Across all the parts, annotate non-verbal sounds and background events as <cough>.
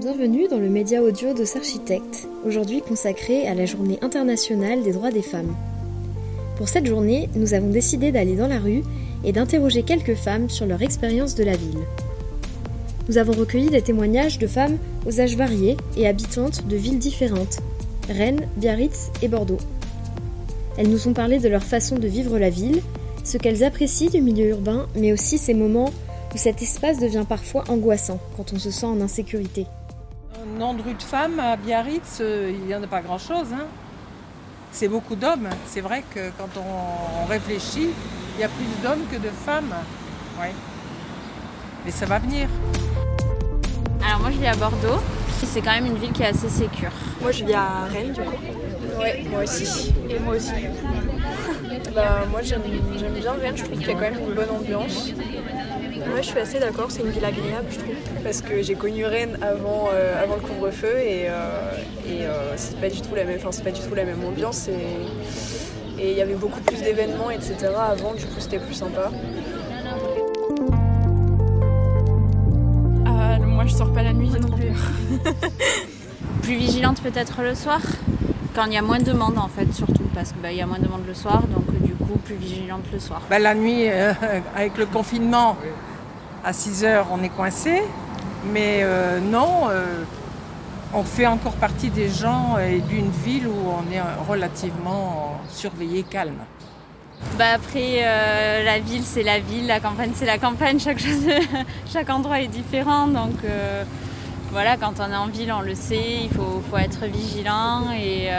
Bienvenue dans le média audio de S'Architecte, aujourd'hui consacré à la Journée internationale des droits des femmes. Pour cette journée, nous avons décidé d'aller dans la rue et d'interroger quelques femmes sur leur expérience de la ville. Nous avons recueilli des témoignages de femmes aux âges variés et habitantes de villes différentes Rennes, Biarritz et Bordeaux. Elles nous ont parlé de leur façon de vivre la ville, ce qu'elles apprécient du milieu urbain, mais aussi ces moments où cet espace devient parfois angoissant quand on se sent en insécurité. Nom de rue de femmes à Biarritz, euh, il n'y en a pas grand-chose. Hein. C'est beaucoup d'hommes. C'est vrai que quand on, réfléchit, il y a plus d'hommes que de femmes. Ouais. Mais ça va venir. Alors moi je vis à Bordeaux. C'est quand même une ville qui est assez sécure. Moi je vis à Rennes du coup. Ouais, moi aussi. Et moi aussi. <laughs> bah moi j'aime bien Rennes, je trouve qu'il y a quand même une bonne ambiance. Moi, je suis assez d'accord, c'est une ville agréable, je trouve. Parce que j'ai connu Rennes avant, euh, avant le couvre-feu et, euh, et euh, c'est pas du tout la même, c'est pas du tout la même ambiance et il y avait beaucoup plus d'événements, etc. Avant, du coup, c'était plus sympa. Ah, moi, je sors pas la nuit, non plus. <laughs> plus vigilante peut-être le soir, quand il y a moins de monde en fait, surtout parce qu'il bah, y a moins de monde le soir, donc du coup plus vigilante le soir. Bah, la nuit, <laughs> avec le confinement, à 6 heures, on est coincé. Mais euh, non, euh, on fait encore partie des gens et d'une ville où on est relativement surveillé, calme. Bah après, euh, la ville c'est la ville, la campagne c'est la campagne, chaque, chose, <laughs> chaque endroit est différent. Donc voilà, quand on est en ville, on le sait, il faut être vigilant et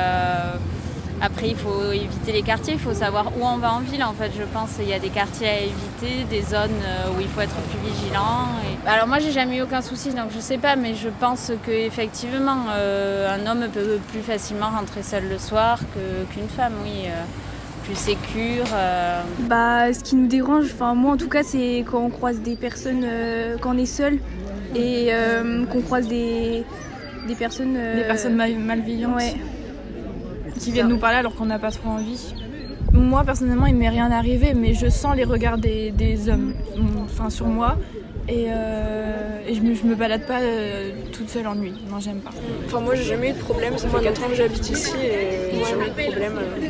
après, il faut éviter les quartiers, il faut savoir où on va en ville. En fait, je pense qu'il y a des quartiers à éviter, des zones euh, où il faut être plus vigilant. Alors moi, j'ai jamais eu aucun souci, donc je sais pas, mais je pense qu'effectivement, euh, un homme peut plus facilement rentrer seul le soir qu'une femme, oui. Euh, plus sécure. Bah, ce qui nous dérange, enfin moi en tout cas, c'est quand on croise des personnes, quand on est seul et qu'on croise des, des personnes. des personnes malveillantes. Ouais qui viennent nous parler alors qu'on n'a pas trop envie. Moi personnellement il m'est rien arrivé mais je sens les regards des, hommes enfin, sur moi et, euh, et je, me, me balade pas euh, toute seule en nuit. Non j'aime pas. Enfin moi j'ai jamais eu de problème, ça fait 4 ans que j'habite ici et j'ai jamais eu de problème. Euh.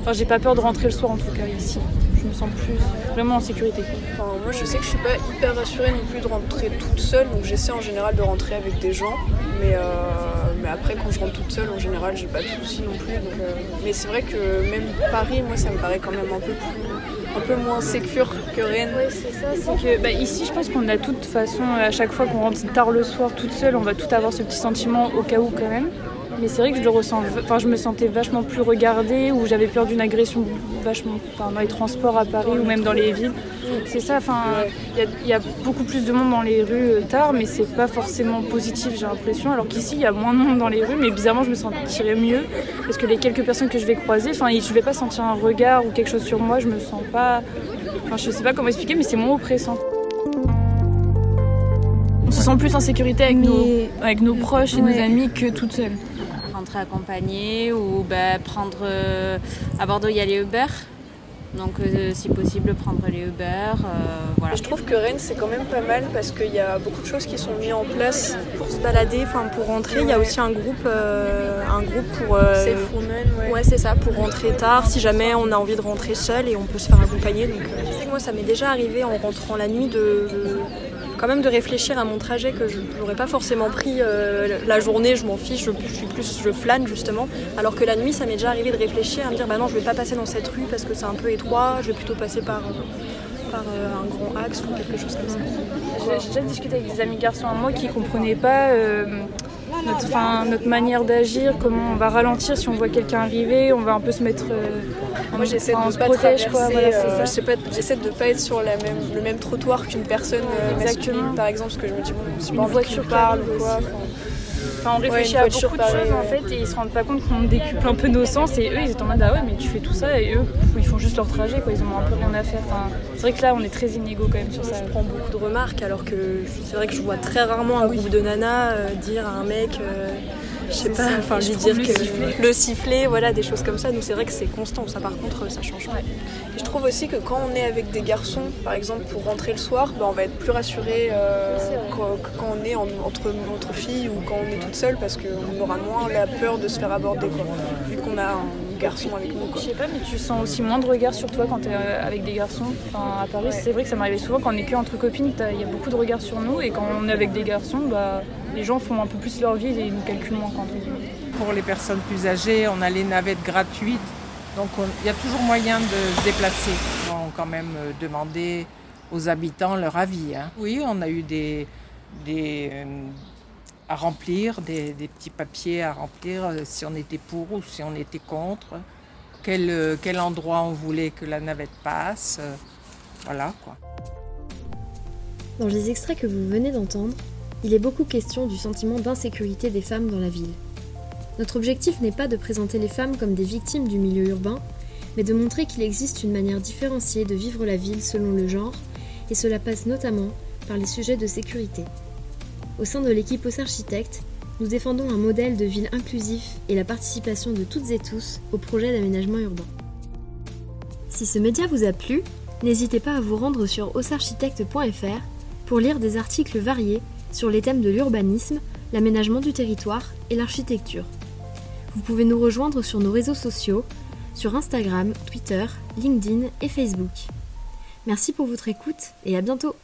Enfin j'ai pas peur de rentrer le soir en tout cas ici. Je me sens plus vraiment en sécurité. Enfin, moi je sais que je suis pas hyper rassurée non plus de rentrer toute seule donc j'essaie en général de rentrer avec des gens mais mais après, quand je rentre toute seule, en général, j'ai pas de soucis non plus. Euh, mais c'est vrai que même Paris, moi, ça me paraît quand même un peu un peu moins sécure que Rennes. Oui, c'est ça. C'est que bah, ici, je pense qu'on a de toute façon, à chaque fois qu'on rentre tard le soir toute seule, on va tout avoir ce petit sentiment au cas où quand même. Mais c'est vrai que je le ressens, enfin je me sentais vachement plus regardée ou j'avais peur d'une agression vachement dans les transports à Paris ou même dans les villes. C'est ça, enfin il y, a beaucoup plus de monde dans les rues euh, tard mais c'est pas forcément positif j'ai l'impression. Alors qu'ici il y a moins de monde dans les rues mais bizarrement je me sentirais mieux parce que les quelques personnes que je vais croiser, enfin je vais pas sentir un regard ou quelque chose sur moi, je me sens pas, enfin je sais pas comment expliquer mais c'est moins oppressant on se sent plus en sécurité avec, nos, avec nos proches et nos amis que toute seule rentrer accompagné ou bah, prendre. Euh, à Bordeaux, il y a les Uber. Donc, euh, si possible, prendre les Uber. Euh, voilà. Je trouve que Rennes, c'est quand même pas mal parce qu'il y a beaucoup de choses qui sont mises en place pour se balader, enfin pour rentrer. Il y a aussi un groupe, un groupe pour. c'est ouais. ouais c'est ça, pour rentrer tard. Si jamais on a envie de rentrer seul et on peut se faire accompagner. Donc, moi, ça m'est déjà arrivé en rentrant la nuit de quand même de réfléchir à mon trajet que je n'aurais pas forcément pris euh, la journée, je m'en fiche, je, suis plus, je flâne justement. Alors que la nuit, ça m'est déjà arrivé de réfléchir, à me dire bah non, je vais pas passer dans cette rue parce que c'est un peu étroit, je vais plutôt passer par, par euh, un grand axe ou quelque chose comme ça. J'ai déjà discuté avec des amis garçons à moi qui comprenaient pas. Notre, notre manière d'agir, comment on va ralentir si on voit quelqu'un arriver, on va un peu se mettre. Euh, Moi j'essaie de ne pas protège, quoi, euh, j'essaie de pas être sur la même, le même trottoir qu'une personne euh, masculine par exemple, parce que je me dis bon, si une voiture parle ou quoi. On réfléchit à beaucoup de choses en fait et ils se rendent pas compte qu'on décuple un peu nos sens et eux ils étaient en mode ah ouais mais tu fais tout ça et eux ils font juste leur trajet quoi, ils ont un peu rien à faire. Enfin, c'est vrai que là on est très inégaux quand même sur ça. Je prends beaucoup de remarques alors que c'est vrai que je vois très rarement un groupe de nanas euh, dire à un mec euh, je sais pas, enfin lui dire que le sifflet, voilà, des choses comme ça. Nous, c'est vrai que c'est constant. Ça, par contre, ça change pas. je trouve aussi que quand on est avec des garçons, par exemple, pour rentrer le soir, ben, on va être plus rassuré euh, quand, on est entre, entre filles ou quand on est toute seule parce qu'on aura moins la peur de se faire aborder, quoi, vu qu'on a un garçon avec nous. Je sais pas, mais tu sens aussi moins de regards sur toi quand tu es euh, avec des garçons. Enfin, à Paris, c'est vrai que ça m'arrivait souvent quand on est que entre copines, il y a beaucoup de regards sur nous et quand on est avec des garçons, bah les gens font un peu plus leur vie et ils nous calculent moins quand on Pour les personnes plus âgées, on a les navettes gratuites, donc il y a toujours moyen de se déplacer. On quand même euh, demander aux habitants leur avis. Hein. Oui, on a eu des, des euh, à remplir, des, petits papiers à remplir euh, si on était pour ou si on était contre, quel, quel endroit on voulait que la navette passe. voilà quoi. Dans les extraits que vous venez d'entendre, il est beaucoup question du sentiment d'insécurité des femmes dans la ville. Notre objectif n'est pas de présenter les femmes comme des victimes du milieu urbain, mais de montrer qu'il existe une manière différenciée de vivre la ville selon le genre, et cela passe notamment par les sujets de sécurité. Au sein de l'équipe Os Architectes, nous défendons un modèle de ville inclusif et la participation de toutes et tous au projet d'aménagement urbain. Si ce média vous a plu, n'hésitez pas à vous rendre sur osarchitecte.fr pour lire des articles variés sur les thèmes de l'urbanisme, l'aménagement du territoire et l'architecture. Vous pouvez nous rejoindre sur nos réseaux sociaux, sur Instagram, Twitter, LinkedIn et Facebook. Merci pour votre écoute et à bientôt